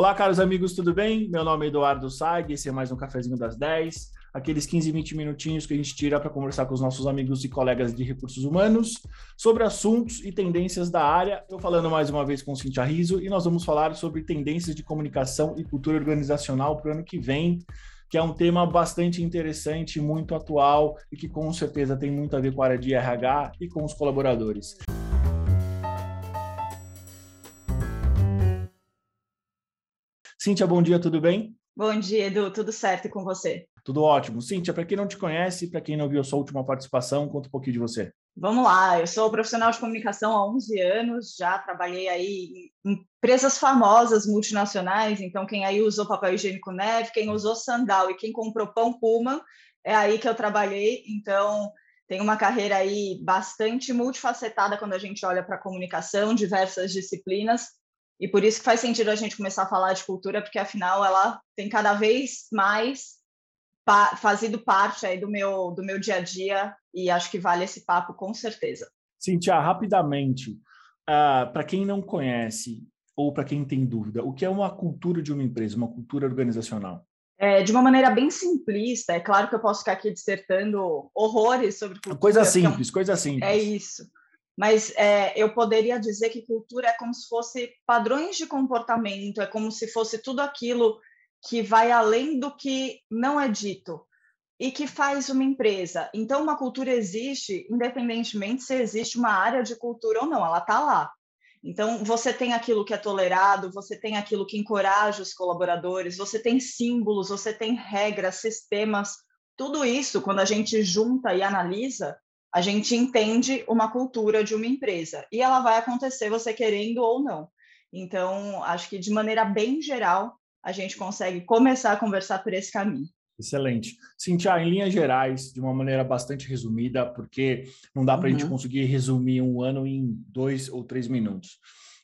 Olá, caros amigos, tudo bem? Meu nome é Eduardo Saig, esse é mais um Cafezinho das 10. Aqueles 15, 20 minutinhos que a gente tira para conversar com os nossos amigos e colegas de recursos humanos sobre assuntos e tendências da área. Eu falando mais uma vez com Cintia Riso e nós vamos falar sobre tendências de comunicação e cultura organizacional para o ano que vem, que é um tema bastante interessante, muito atual e que com certeza tem muito a ver com a área de RH e com os colaboradores. Cíntia, bom dia, tudo bem? Bom dia, Edu, tudo certo com você? Tudo ótimo. Cíntia, para quem não te conhece, para quem não viu a sua última participação, conta um pouquinho de você. Vamos lá, eu sou profissional de comunicação há 11 anos, já trabalhei aí em empresas famosas, multinacionais, então quem aí usou papel higiênico neve, quem usou sandal e quem comprou pão Puma, é aí que eu trabalhei, então tem uma carreira aí bastante multifacetada quando a gente olha para a comunicação, diversas disciplinas, e por isso que faz sentido a gente começar a falar de cultura, porque afinal ela tem cada vez mais pa fazido parte aí do meu, do meu dia a dia e acho que vale esse papo com certeza. Cintia, rapidamente, uh, para quem não conhece ou para quem tem dúvida, o que é uma cultura de uma empresa, uma cultura organizacional? É, de uma maneira bem simplista, é claro que eu posso ficar aqui dissertando horrores sobre cultura. Coisa simples, é um... coisa simples. É isso mas é, eu poderia dizer que cultura é como se fosse padrões de comportamento, é como se fosse tudo aquilo que vai além do que não é dito e que faz uma empresa. Então, uma cultura existe, independentemente se existe uma área de cultura ou não, ela está lá. Então, você tem aquilo que é tolerado, você tem aquilo que encoraja os colaboradores, você tem símbolos, você tem regras, sistemas, tudo isso, quando a gente junta e analisa, a gente entende uma cultura de uma empresa e ela vai acontecer você querendo ou não. Então, acho que de maneira bem geral, a gente consegue começar a conversar por esse caminho. Excelente. Cintia, em linhas gerais, de uma maneira bastante resumida, porque não dá para a uhum. gente conseguir resumir um ano em dois ou três minutos.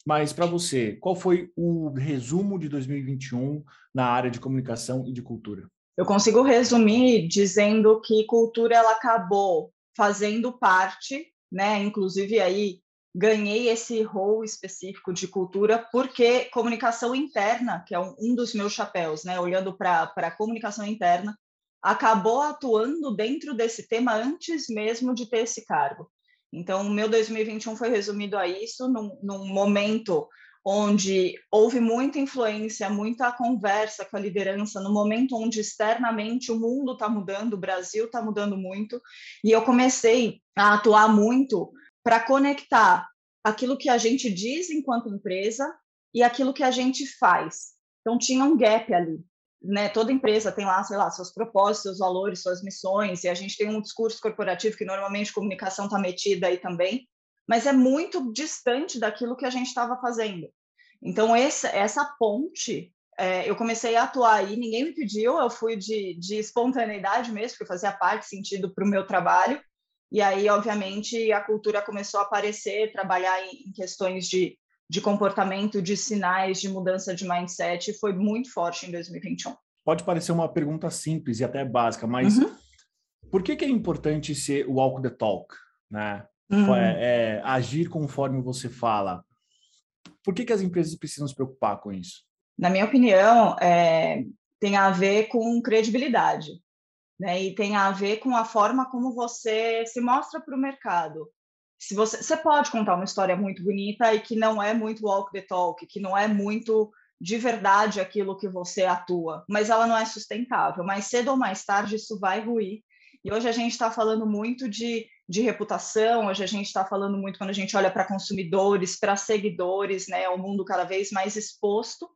Mas para você, qual foi o resumo de 2021 na área de comunicação e de cultura? Eu consigo resumir dizendo que cultura ela acabou fazendo parte, né? Inclusive aí ganhei esse rol específico de cultura porque comunicação interna, que é um, dos meus chapéus, né? Olhando para a comunicação interna, acabou atuando dentro desse tema antes mesmo de ter esse cargo. Então, o meu 2021 foi resumido a isso, num, num momento onde houve muita influência, muita conversa com a liderança, no momento onde externamente o mundo está mudando, o Brasil está mudando muito, e eu comecei a atuar muito para conectar aquilo que a gente diz enquanto empresa e aquilo que a gente faz. Então tinha um gap ali. Né, toda empresa tem lá, sei lá, seus propósitos, seus valores, suas missões, e a gente tem um discurso corporativo que normalmente comunicação está metida aí também, mas é muito distante daquilo que a gente estava fazendo. Então, essa, essa ponte, é, eu comecei a atuar aí, ninguém me pediu, eu fui de, de espontaneidade mesmo, porque fazia parte, sentido para o meu trabalho, e aí, obviamente, a cultura começou a aparecer, trabalhar em, em questões de, de comportamento, de sinais, de mudança de mindset, foi muito forte em 2021. Pode parecer uma pergunta simples e até básica, mas uhum. por que, que é importante ser walk the talk, né? Uhum. É, é, agir conforme você fala. Por que, que as empresas precisam se preocupar com isso? Na minha opinião, é, tem a ver com credibilidade, né? E tem a ver com a forma como você se mostra para o mercado. Se você, você pode contar uma história muito bonita e que não é muito walk the talk, que não é muito de verdade aquilo que você atua, mas ela não é sustentável. Mais cedo ou mais tarde isso vai ruir. E hoje a gente está falando muito de de reputação, hoje a gente está falando muito quando a gente olha para consumidores, para seguidores, né, o mundo cada vez mais exposto,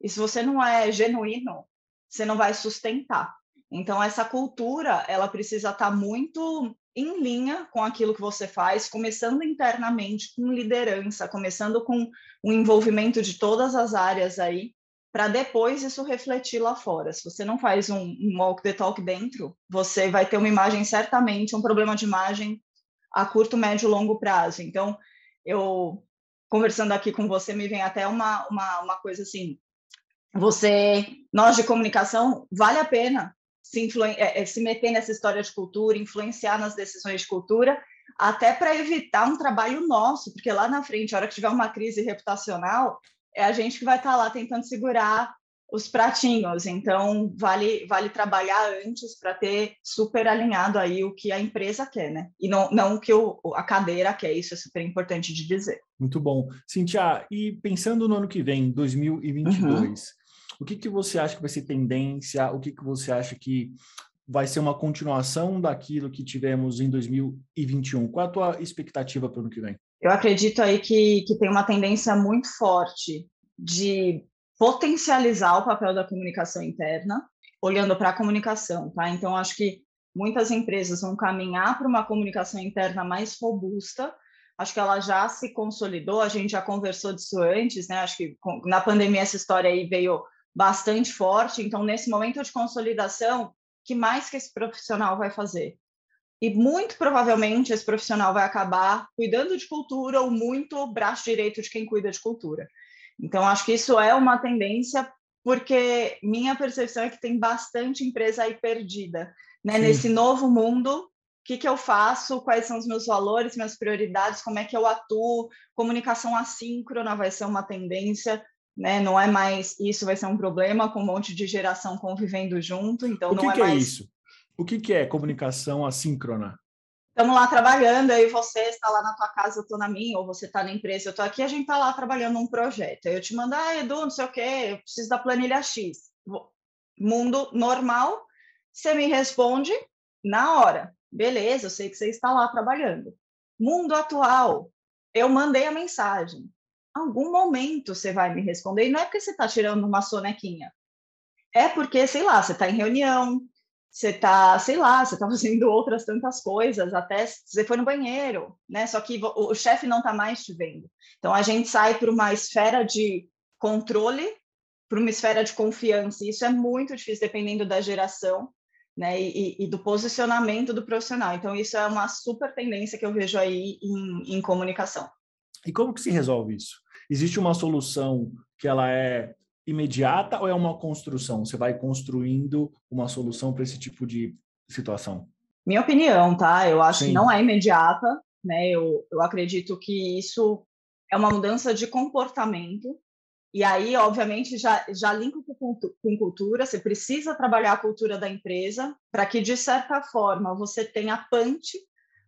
e se você não é genuíno, você não vai sustentar. Então, essa cultura, ela precisa estar tá muito em linha com aquilo que você faz, começando internamente com liderança, começando com o envolvimento de todas as áreas aí, para depois isso refletir lá fora. Se você não faz um, um walk the talk dentro, você vai ter uma imagem certamente, um problema de imagem a curto, médio longo prazo. Então, eu conversando aqui com você, me vem até uma, uma, uma coisa assim, você, nós de comunicação, vale a pena se, é, é, se meter nessa história de cultura, influenciar nas decisões de cultura, até para evitar um trabalho nosso, porque lá na frente, a hora que tiver uma crise reputacional, é a gente que vai estar tá lá tentando segurar os pratinhos. Então, vale, vale trabalhar antes para ter super alinhado aí o que a empresa quer, né? E não, não o que o, a cadeira quer, isso é super importante de dizer. Muito bom. Cintia, e pensando no ano que vem, 2022, uhum. o que, que você acha que vai ser tendência? O que, que você acha que vai ser uma continuação daquilo que tivemos em 2021? Qual a tua expectativa para o ano que vem? Eu acredito aí que, que tem uma tendência muito forte de potencializar o papel da comunicação interna, olhando para a comunicação, tá? Então, acho que muitas empresas vão caminhar para uma comunicação interna mais robusta. Acho que ela já se consolidou, a gente já conversou disso antes, né? Acho que na pandemia essa história aí veio bastante forte. Então, nesse momento de consolidação, que mais que esse profissional vai fazer? E muito provavelmente esse profissional vai acabar cuidando de cultura ou muito braço direito de quem cuida de cultura. Então, acho que isso é uma tendência, porque minha percepção é que tem bastante empresa aí perdida. Né? Nesse novo mundo, o que, que eu faço? Quais são os meus valores, minhas prioridades? Como é que eu atuo? Comunicação assíncrona vai ser uma tendência. Né? Não é mais isso vai ser um problema com um monte de geração convivendo junto. Então o que não é, que é mais... isso? O que, que é comunicação assíncrona? estamos lá trabalhando, aí você está lá na tua casa, eu estou na minha, ou você está na empresa, eu estou aqui, a gente está lá trabalhando um projeto. Aí eu te mando, ah, Edu, não sei o quê, eu preciso da planilha X. Mundo normal, você me responde na hora. Beleza, eu sei que você está lá trabalhando. Mundo atual, eu mandei a mensagem. Algum momento você vai me responder, e não é porque você está tirando uma sonequinha. É porque, sei lá, você está em reunião, você tá, sei lá, você tá fazendo outras tantas coisas, até você foi no banheiro, né? Só que o, o chefe não tá mais te vendo. Então a gente sai para uma esfera de controle, para uma esfera de confiança. E isso é muito difícil dependendo da geração, né? E, e, do posicionamento do profissional. Então isso é uma super tendência que eu vejo aí em, em comunicação. E como que se resolve isso? Existe uma solução que ela é imediata ou é uma construção? Você vai construindo uma solução para esse tipo de situação? Minha opinião, tá? Eu acho Sim. que não é imediata, né? Eu, eu acredito que isso é uma mudança de comportamento. E aí, obviamente, já, já linko com, com cultura. Você precisa trabalhar a cultura da empresa para que, de certa forma, você tenha punch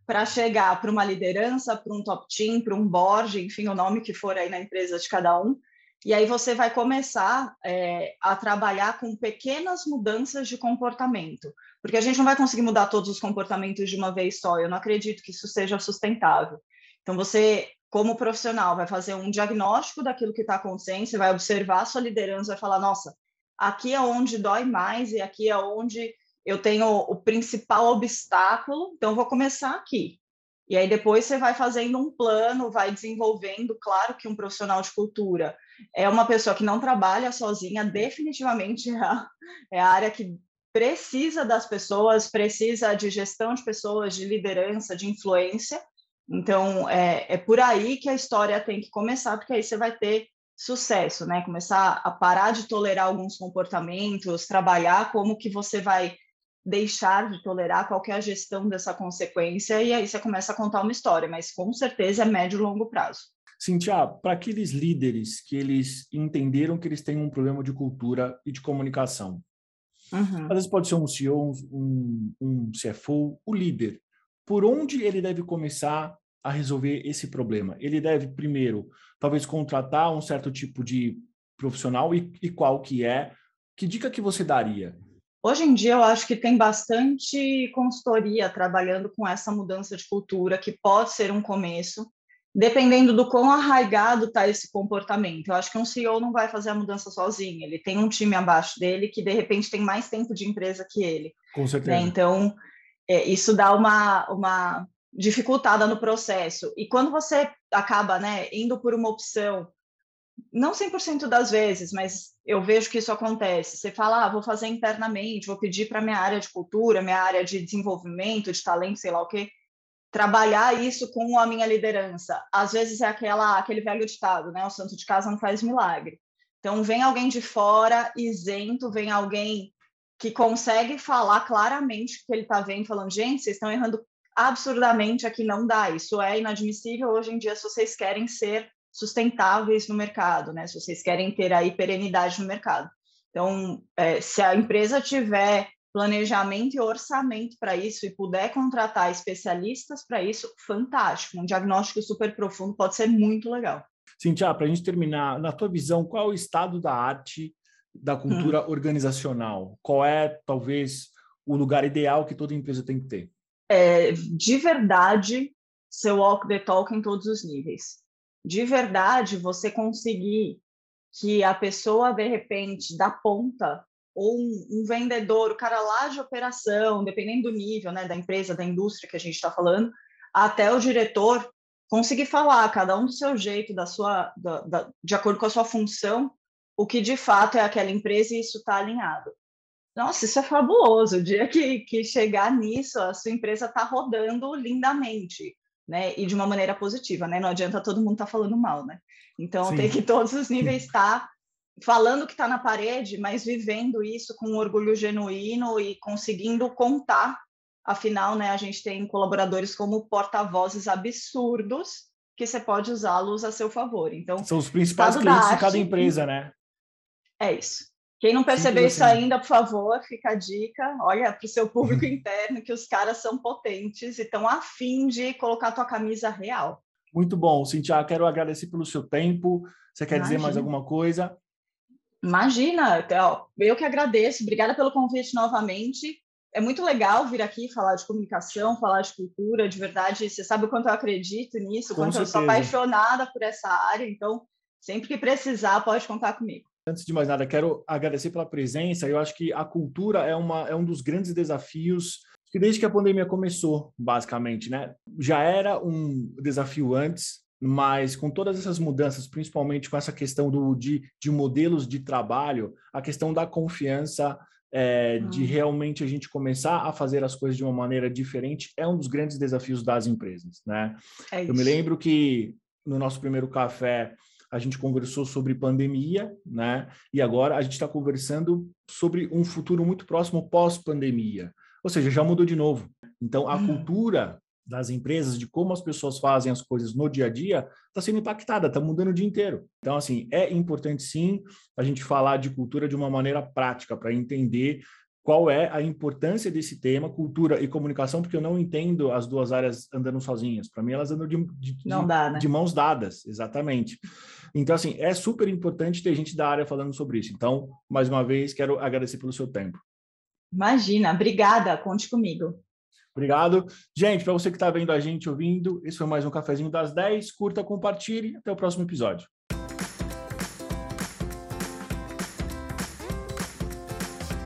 para chegar para uma liderança, para um top team, para um board, enfim, o nome que for aí na empresa de cada um, e aí você vai começar é, a trabalhar com pequenas mudanças de comportamento, porque a gente não vai conseguir mudar todos os comportamentos de uma vez só. Eu não acredito que isso seja sustentável. Então você, como profissional, vai fazer um diagnóstico daquilo que está acontecendo, você vai observar a sua liderança, vai falar, nossa, aqui é onde dói mais e aqui é onde eu tenho o principal obstáculo, então vou começar aqui. E aí depois você vai fazendo um plano, vai desenvolvendo. Claro que um profissional de cultura é uma pessoa que não trabalha sozinha, definitivamente é a, é a área que precisa das pessoas, precisa de gestão de pessoas, de liderança, de influência. Então é, é por aí que a história tem que começar, porque aí você vai ter sucesso, né? Começar a parar de tolerar alguns comportamentos, trabalhar como que você vai deixar de tolerar qual a gestão dessa consequência, e aí você começa a contar uma história, mas com certeza é médio e longo prazo. Cintia, para aqueles líderes que eles entenderam que eles têm um problema de cultura e de comunicação, uhum. às vezes pode ser um CEO, um, um CFO, o líder. Por onde ele deve começar a resolver esse problema? Ele deve, primeiro, talvez contratar um certo tipo de profissional e, e qual que é? Que dica que você daria? Hoje em dia, eu acho que tem bastante consultoria trabalhando com essa mudança de cultura, que pode ser um começo, dependendo do quão arraigado está esse comportamento. Eu acho que um CEO não vai fazer a mudança sozinho, ele tem um time abaixo dele que, de repente, tem mais tempo de empresa que ele. Com certeza. Né? Então, é, isso dá uma, uma dificultada no processo. E quando você acaba né, indo por uma opção não 100% das vezes, mas eu vejo que isso acontece. Você fala, ah, vou fazer internamente, vou pedir para minha área de cultura, minha área de desenvolvimento, de talento, sei lá o quê, trabalhar isso com a minha liderança. Às vezes é aquela, aquele velho ditado, né? O santo de casa não faz milagre. Então, vem alguém de fora, isento, vem alguém que consegue falar claramente o que ele está vendo, falando, gente, vocês estão errando absurdamente aqui, não dá, isso é inadmissível hoje em dia se vocês querem ser sustentáveis no mercado, né? Se vocês querem ter aí perenidade no mercado. Então, é, se a empresa tiver planejamento e orçamento para isso e puder contratar especialistas para isso, fantástico. Um diagnóstico super profundo pode ser muito legal. Cintia, para a gente terminar, na tua visão, qual é o estado da arte da cultura hum. organizacional? Qual é, talvez, o lugar ideal que toda empresa tem que ter? É, de verdade, seu walk the talk em todos os níveis. De verdade, você conseguir que a pessoa, de repente, da ponta, ou um, um, vendedor, o cara lá de operação, dependendo do nível, né, da empresa, da indústria que a gente está falando, até o diretor conseguir falar, cada um do seu jeito, da sua, da, da, de acordo com a sua função, o que de fato é aquela empresa e isso está alinhado. Nossa, isso é fabuloso. O dia que, que chegar nisso, a sua empresa está rodando lindamente, né? E de uma maneira positiva, né? Não adianta todo mundo estar tá falando mal, né? Então Sim. tem que todos os níveis estar tá falando que está na parede, mas vivendo isso com um orgulho genuíno e conseguindo contar. Afinal, né, a gente tem colaboradores como porta-vozes absurdos que você pode usá-los a seu favor. Então, são os principais clientes de cada empresa, né? É isso. Quem não percebeu isso ainda, por favor, fica a dica. Olha para o seu público interno que os caras são potentes e estão afim de colocar a tua camisa real. Muito bom, Cintia. Quero agradecer pelo seu tempo. Você quer Imagina. dizer mais alguma coisa? Imagina, eu que agradeço, obrigada pelo convite novamente. É muito legal vir aqui falar de comunicação, falar de cultura, de verdade. Você sabe o quanto eu acredito nisso, o quanto certeza. eu sou apaixonada por essa área, então sempre que precisar, pode contar comigo. Antes de mais nada, quero agradecer pela presença. Eu acho que a cultura é, uma, é um dos grandes desafios que desde que a pandemia começou, basicamente, né? Já era um desafio antes, mas com todas essas mudanças, principalmente com essa questão do, de, de modelos de trabalho, a questão da confiança, é, de hum. realmente a gente começar a fazer as coisas de uma maneira diferente, é um dos grandes desafios das empresas, né? É Eu me lembro que no nosso primeiro café a gente conversou sobre pandemia, né? E agora a gente está conversando sobre um futuro muito próximo pós-pandemia. Ou seja, já mudou de novo. Então, a hum. cultura das empresas, de como as pessoas fazem as coisas no dia a dia, está sendo impactada, está mudando o dia inteiro. Então, assim, é importante sim a gente falar de cultura de uma maneira prática, para entender qual é a importância desse tema, cultura e comunicação, porque eu não entendo as duas áreas andando sozinhas. Para mim, elas andam de, de, dá, né? de, mãos dadas, exatamente. Então, assim, é super importante ter gente da área falando sobre isso. Então, mais uma vez, quero agradecer pelo seu tempo. Imagina, obrigada, conte comigo. Obrigado. Gente, para você que está vendo a gente, ouvindo, esse foi mais um Cafezinho das 10. Curta, compartilhe. Até o próximo episódio.